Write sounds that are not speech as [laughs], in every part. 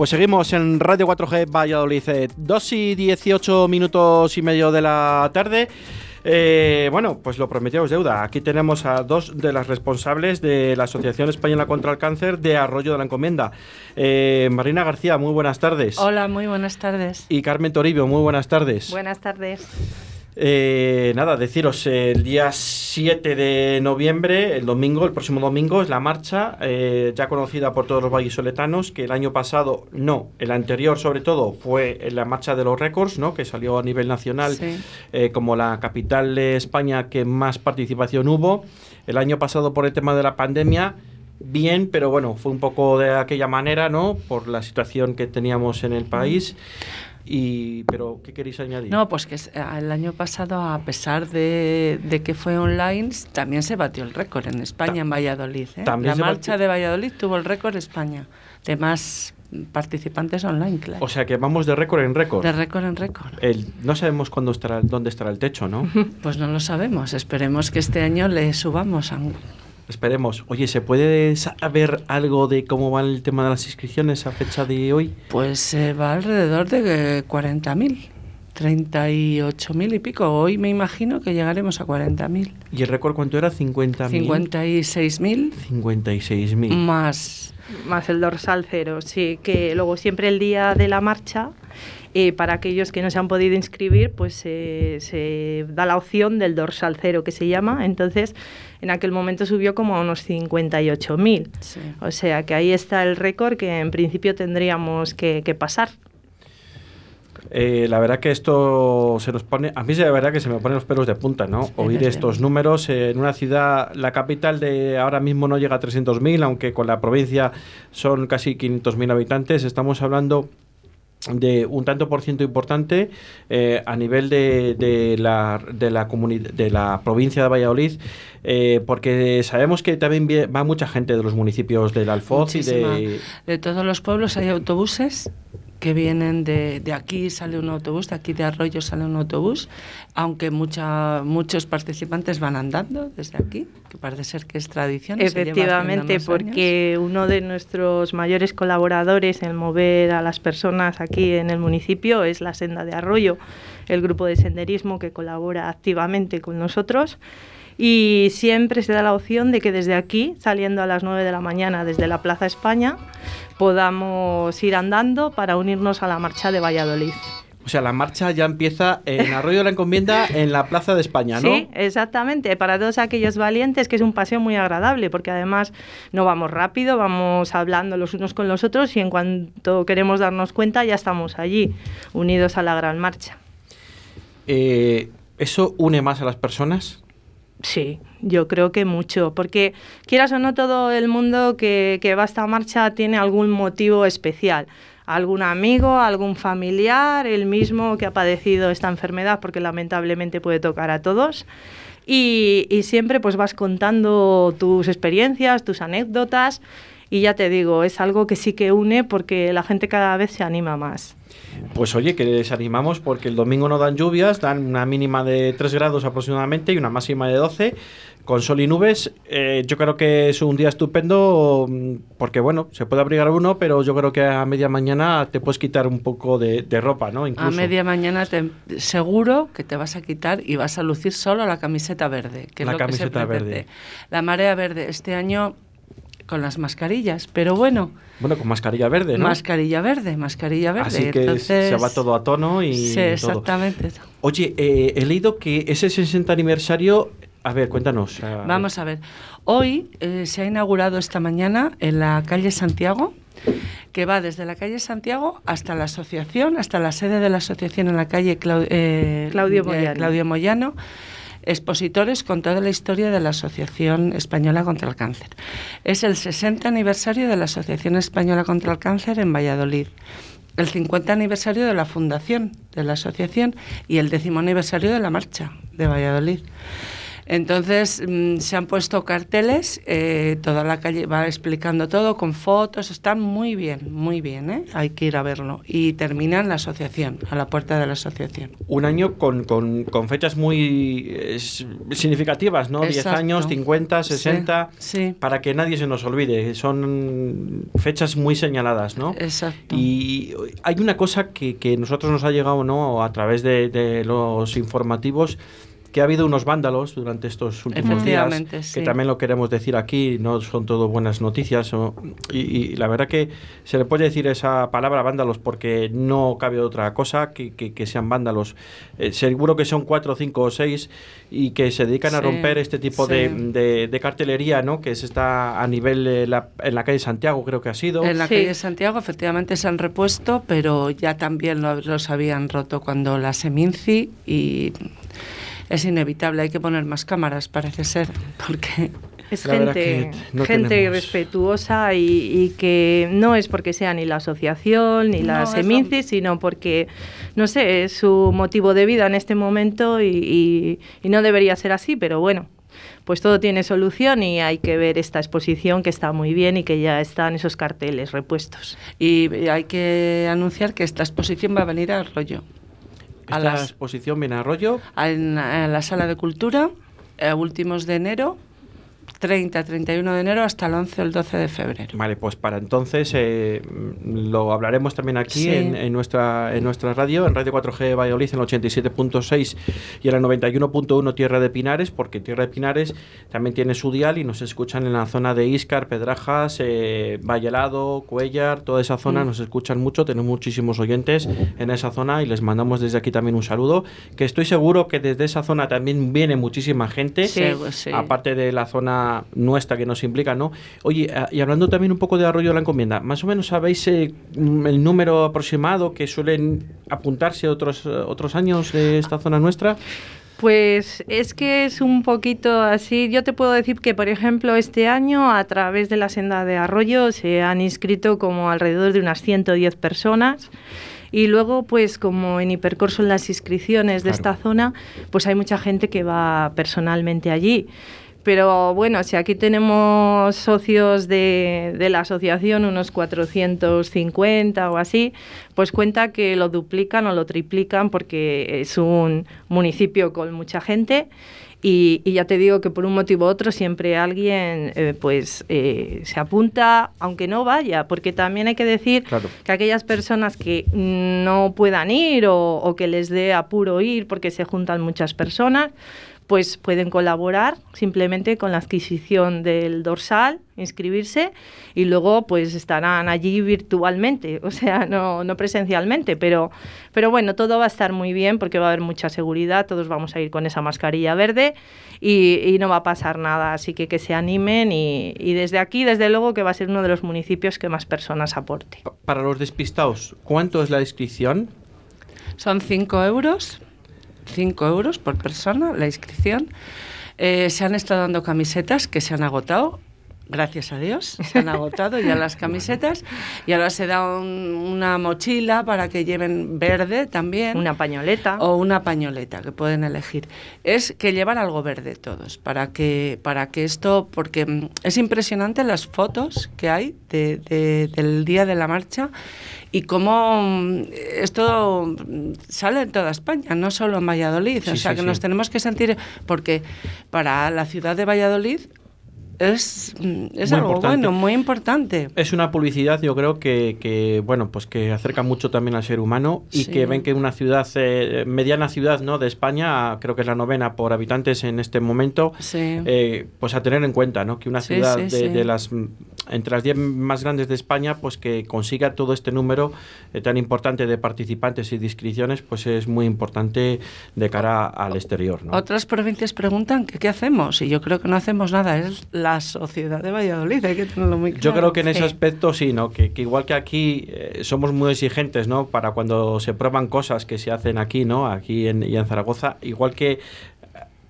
Pues seguimos en Radio 4G Valladolid, 2 y 18 minutos y medio de la tarde. Eh, bueno, pues lo prometió deuda. Aquí tenemos a dos de las responsables de la Asociación Española contra el Cáncer de Arroyo de la Encomienda. Eh, Marina García, muy buenas tardes. Hola, muy buenas tardes. Y Carmen Toribio, muy buenas tardes. Buenas tardes. Eh, nada, deciros, el día 7 de noviembre, el domingo, el próximo domingo, es la marcha, eh, ya conocida por todos los vallisoletanos, que el año pasado, no, el anterior sobre todo, fue la marcha de los récords, ¿no? que salió a nivel nacional eh, como la capital de España que más participación hubo. El año pasado, por el tema de la pandemia, bien, pero bueno, fue un poco de aquella manera, ¿no? Por la situación que teníamos en el país. Y, pero, ¿qué queréis añadir? No, pues que el año pasado, a pesar de, que fue online, también se batió el récord en España, en Valladolid. ¿eh? La marcha de Valladolid tuvo el récord España de más participantes online, claro. O sea que vamos de récord en récord. De récord en récord. no sabemos cuándo estará, dónde estará el techo, ¿no? [laughs] pues no lo sabemos. Esperemos que este año le subamos a Esperemos. Oye, ¿se puede saber algo de cómo va el tema de las inscripciones a fecha de hoy? Pues eh, va alrededor de 40.000. 38.000 y pico. Hoy me imagino que llegaremos a 40.000. ¿Y el récord cuánto era? ¿50.000? 56.000. 56.000. Más. Más el dorsal cero, sí. Que luego siempre el día de la marcha eh, para aquellos que no se han podido inscribir, pues se da la opción del dorsal cero que se llama. Entonces, en aquel momento subió como a unos 58.000. O sea que ahí está el récord que en principio tendríamos que, pasar. Eh, la verdad que esto se nos pone, a mí la verdad que se me ponen los pelos de punta, ¿no? Oír estos números en una ciudad, la capital de ahora mismo no llega a 300.000, aunque con la provincia son casi 500.000 habitantes, estamos hablando de un tanto por ciento importante eh, a nivel de, de la, de, la de la provincia de Valladolid, eh, porque sabemos que también va mucha gente de los municipios del Alfoz y de... De todos los pueblos hay autobuses que vienen de, de, aquí sale un autobús, de aquí de Arroyo sale un autobús, aunque mucha, muchos participantes van andando desde aquí, que parece ser que es tradición. Efectivamente, porque uno de nuestros mayores colaboradores en mover a las personas aquí en el municipio es la Senda de Arroyo, el grupo de senderismo que colabora activamente con nosotros y siempre se da la opción de que desde aquí, saliendo a las 9 de la mañana desde la Plaza España, podamos ir andando para unirnos a la marcha de Valladolid. O sea, la marcha ya empieza en Arroyo de la Encomienda, en la Plaza de España, ¿no? Sí, exactamente. Para todos aquellos valientes, que es un paseo muy agradable, porque además no vamos rápido, vamos hablando los unos con los otros y en cuanto queremos darnos cuenta ya estamos allí, unidos a la gran marcha. Eh, ¿Eso une más a las personas? Sí, yo creo que mucho, porque quieras o no todo el mundo que, que va a esta marcha tiene algún motivo especial algún amigo, algún familiar, el mismo que ha padecido esta enfermedad, porque lamentablemente puede tocar a todos. Y, y, siempre pues vas contando tus experiencias, tus anécdotas, y ya te digo, es algo que sí que une porque la gente cada vez se anima más. Pues oye, que les animamos porque el domingo no dan lluvias, dan una mínima de 3 grados aproximadamente y una máxima de 12 con sol y nubes. Eh, yo creo que es un día estupendo mm, porque, bueno, se puede abrigar uno, pero yo creo que a media mañana te puedes quitar un poco de, ropa, ¿no? A media mañana te, seguro que te vas a quitar y vas a lucir solo la camiseta verde, que la camiseta verde. La marea verde. Este año con las mascarillas, pero bueno. Bueno, con mascarilla verde, ¿no? Mascarilla verde, mascarilla verde. Así que se va todo a tono y. Sí, exactamente. Oye, eh, he leído que ese 60 aniversario. A ver, cuéntanos. Vamos a ver. Hoy eh, se ha inaugurado esta mañana en la calle Santiago, que va desde la calle Santiago hasta la asociación, hasta la sede de la asociación en la calle eh, Claudio Moyano expositores con toda la historia de la Asociación Española contra el Cáncer. Es el 60 aniversario de la Asociación Española contra el Cáncer en Valladolid, el 50 aniversario de la fundación de la asociación y el décimo aniversario de la marcha de Valladolid. Entonces mm, se han puesto carteles, eh, toda la calle va explicando todo con fotos, están muy bien, muy bien, ¿eh? hay que ir a verlo. Y terminan la asociación, a la puerta de la asociación. Un año con, con, con fechas muy eh, significativas, ¿no? 10 años, 50, 60, sí, para que nadie se nos olvide. Son fechas muy señaladas, ¿no? Exacto. Y hay una cosa que, que nosotros nos ha llegado, ¿no? A través de, de los informativos que ha habido unos vándalos durante estos últimos días, sí. que también lo queremos decir aquí, no son todo buenas noticias. O, y, y, la verdad que se le puede decir esa palabra vándalos porque no cabe otra cosa que, que, que sean vándalos. Eh, seguro que son cuatro, cinco o seis y que se dedican Sí, a romper este tipo sí. de, de, de cartelería, ¿no? Que se está a nivel de la, en la calle Santiago, creo que ha sido. En la Sí. calle Santiago efectivamente se han repuesto, pero ya también lo- los habían roto cuando la Seminci y es inevitable, hay que poner más cámaras, parece ser, porque Es La gente, no gente tenemos- respetuosa y, y que no es porque sea ni la asociación ni No, la Seminci, sino porque, no sé, es su motivo de vida en este momento y, y- y no debería ser así, pero bueno, pues todo tiene solución y hay que ver esta exposición que está muy bien y que ya están esos carteles repuestos. y hay que anunciar que esta exposición va a venir al A las- exposición viene a rollo. en, en la sala de cultura, a últimos de enero, 30, 31 de enero hasta el 11 o el 12 de febrero. Vale, pues para entonces eh, lo hablaremos también aquí Sí. en, en nuestra, en nuestra radio, en Radio 4G Valladolid, en el 87.6 y en el 91.1 Tierra de Pinares, porque Tierra de Pinares también tiene su dial y nos escuchan en la zona de Iscar, Pedrajas, eh, Vallelado, Cuellar, toda esa zona Mm. nos escuchan mucho, tenemos muchísimos oyentes en esa zona y les mandamos desde aquí también un saludo, que estoy seguro que desde esa zona también viene muchísima gente, Sí, pues sí. aparte de la zona nuestra que nos implica, ¿no? Oye, a- y hablando también un poco de Arroyo de la Encomienda, ¿más o menos sabéis eh, mm, el número aproximado que suelen apuntarse otros, eh, otros años de esta zona nuestra? Pues es que es un poquito así. Yo te puedo decir que, por ejemplo, este año a través de la senda de Arroyo se han inscrito como alrededor de unas 110 personas. Y luego, pues como en Hipercorso en las inscripciones de Claro. esta zona, pues hay mucha gente que va personalmente allí. Pero bueno, si aquí tenemos socios de, de la asociación, unos 450 o así, pues cuenta que lo duplican o lo triplican porque es un municipio con mucha gente y, y ya te digo que por un motivo u otro siempre alguien eh, pues eh, se apunta, aunque no vaya, porque también hay que decir Claro. que aquellas personas que no puedan ir o, o que les dé apuro ir porque se juntan muchas personas, pues pueden colaborar simplemente con la adquisición del dorsal, inscribirse y luego pues estarán allí virtualmente, [laughs] o sea, no, no presencialmente, pero, pero bueno, todo va a estar muy bien porque va a haber mucha seguridad, todos vamos a ir con esa mascarilla verde y, y no va a pasar nada, así que que se animen y, y desde aquí, desde luego que va a ser uno de los municipios que más personas aporte. Para los despistados, ¿cuánto es la inscripción? Son 5 euros, 5 euros por persona la inscripción. Eh, se han estado dando camisetas que se han agotado. Gracias a Dios, [laughs] se han agotado ya las camisetas y ahora se da un- una mochila para que lleven verde también. Una pañoleta. o una pañoleta que pueden elegir. Es que llevar algo verde todos para que para que esto porque mm, es impresionante las fotos que hay de- de- del día de la marcha y cómo mm, esto mm, sale en toda España, no solo en Valladolid. Sí, o sea sí, que sí. nos tenemos que sentir porque para la ciudad de Valladolid es, mm, es algo importante. bueno, muy importante. Es una publicidad, yo creo que, que, bueno, pues que acerca mucho también al ser humano y Sí. que ven que una ciudad, eh, mediana ciudad, ¿no? De España, creo que es la novena por habitantes en este momento, Sí. eh, pues a tener en cuenta, ¿no? Que una Sí, ciudad de, las entre las 10 más grandes de España, pues que consiga todo este número eh, tan importante de participantes y de inscripciones, pues es muy importante de cara al exterior, ¿no? Otras provincias preguntan que qué hacemos y yo creo que no hacemos nada, es la sociedad de Valladolid, hay que tenerlo muy claro. Yo creo que en ese aspecto sí, ¿no? Que, que igual que aquí eh, somos muy exigentes, ¿no? Para cuando se prueban cosas que se hacen aquí, ¿no? Aquí en, y en Zaragoza, igual que, eh,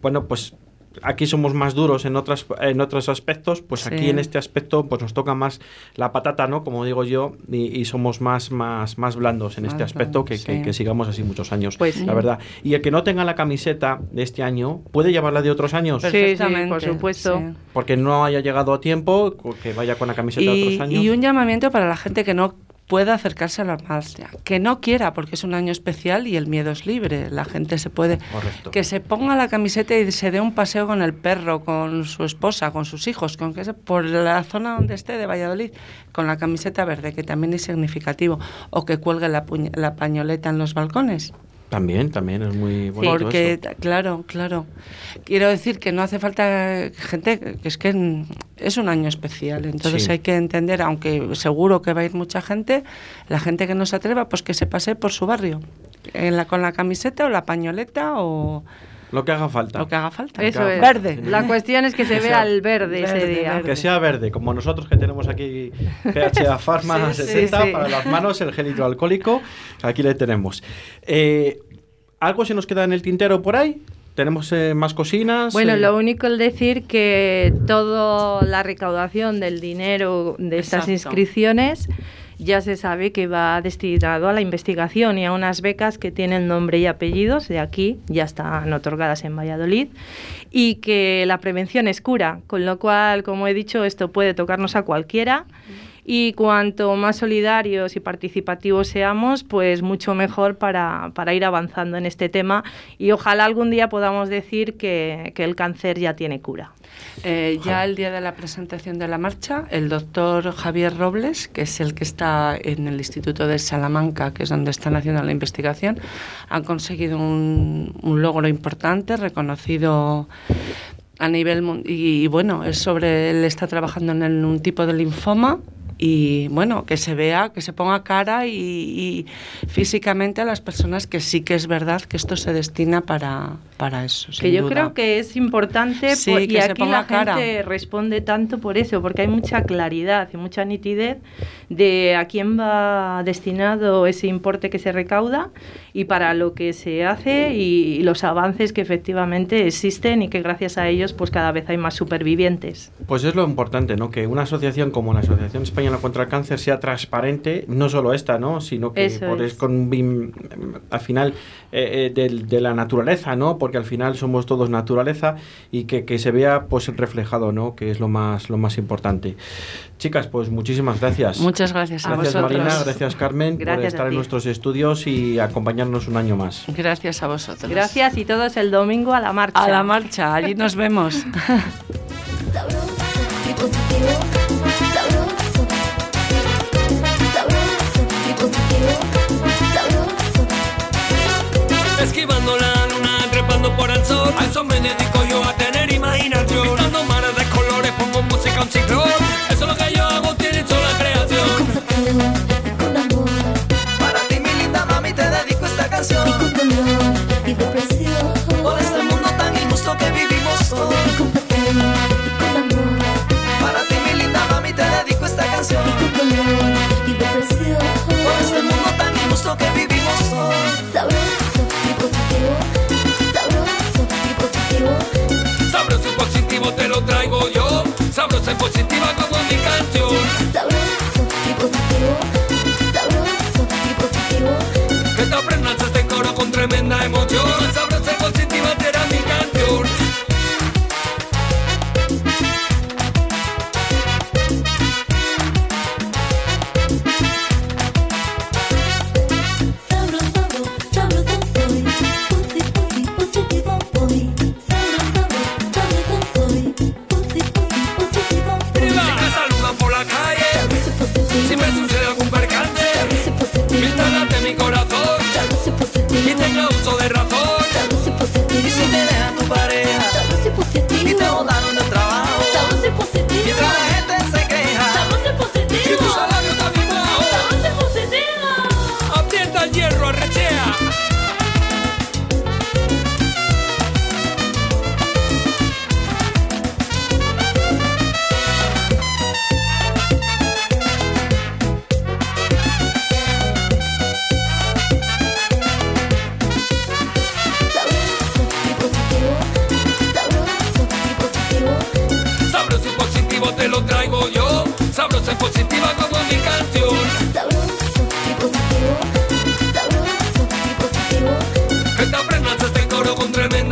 bueno, pues aquí somos más duros en otras en otros aspectos, pues Sí. aquí en este aspecto pues nos toca más la patata, ¿no? Como digo yo, y, y somos más más más blandos en este aspecto blandos, que, que- sí. que sigamos así muchos años, Pues sí. la verdad. Y el que no tenga la camiseta de este año puede llevarla de otros años, Sí, sí, Perfectamente, por supuesto. sí. porque no haya llegado a tiempo, que vaya con la camiseta de otros años. y un llamamiento para la gente que no pueda acercarse a la marcha, que no quiera, porque es un año especial y el miedo es libre. La gente se puede. Correcto. Que se ponga la camiseta y se dé un paseo con el perro, con su esposa, con sus hijos, con que se- por la zona donde esté de Valladolid, con la camiseta verde, que también es significativo, o que cuelgue la, la pañoleta en los balcones. También, también es muy bonito Porque, eso. claro, claro. Quiero decir que no hace falta gente, que es que es un año especial, entonces Sí. hay que entender, aunque seguro que va a ir mucha gente, la gente que no se atreva, pues que se pase por su barrio, en la, con la camiseta o la pañoleta o Lo que haga falta. lo que haga falta. Eso es. Verde. La cuestión es que se vea el verde, ese día. verde. Que sea verde, como nosotros que tenemos aquí PHA [laughs] Pharma Sí, sí, 60 sí. para las manos, el gel hidroalcohólico, aquí le tenemos. Eh, ¿Algo se nos queda en el tintero por ahí? ¿Tenemos eh, más cocinas? Bueno, Eh, lo único es decir que toda la recaudación del dinero de estas inscripciones ya se sabe que va destinado a la investigación y a unas becas que tienen nombre y apellidos de aquí, ya están otorgadas en Valladolid, y que la prevención es cura, con lo cual, como he dicho, esto puede tocarnos a cualquiera. Y cuanto más solidarios y participativos seamos, pues mucho mejor para, para ir avanzando en este tema. Y ojalá algún día podamos decir que, que el cáncer ya tiene cura. Eh, ya el día de la presentación de la marcha, el doctor Javier Robles, que es el que está en el Instituto de Salamanca, que es donde están haciendo la investigación, han conseguido un, un logro importante, reconocido a nivel y, y bueno, es sobre él está trabajando en un tipo de linfoma y bueno, que se vea, que se ponga cara y, y físicamente a las personas que sí que es verdad que esto se destina para, para eso. que sin yo duda. creo que es importante Sí, por- que y se aquí ponga la cara. gente responde tanto por eso, porque hay mucha claridad y mucha nitidez de a quién va destinado ese importe que se recauda y para lo que se hace y, y los avances que efectivamente existen y que gracias a ellos pues cada vez hay más supervivientes. Pues es lo importante, ¿no? Que una asociación como la Asociación Española contra el Cáncer sea transparente, no solo esta, ¿no? Sino que por- es. con un bim- al final eh, eh, del- de, la naturaleza, ¿no? Porque al final somos todos naturaleza y que, que se vea pues reflejado, ¿no? Que es lo más lo más importante. Chicas, pues muchísimas gracias. Muchas gracias a Gracias vosotros. Marina, gracias Carmen por Gracias a estar en nuestros estudios y acompañarnos un año más. Gracias a vosotros. Gracias y todos el domingo a la marcha. A la marcha, allí nos vemos. [laughs] A coro con un tremendo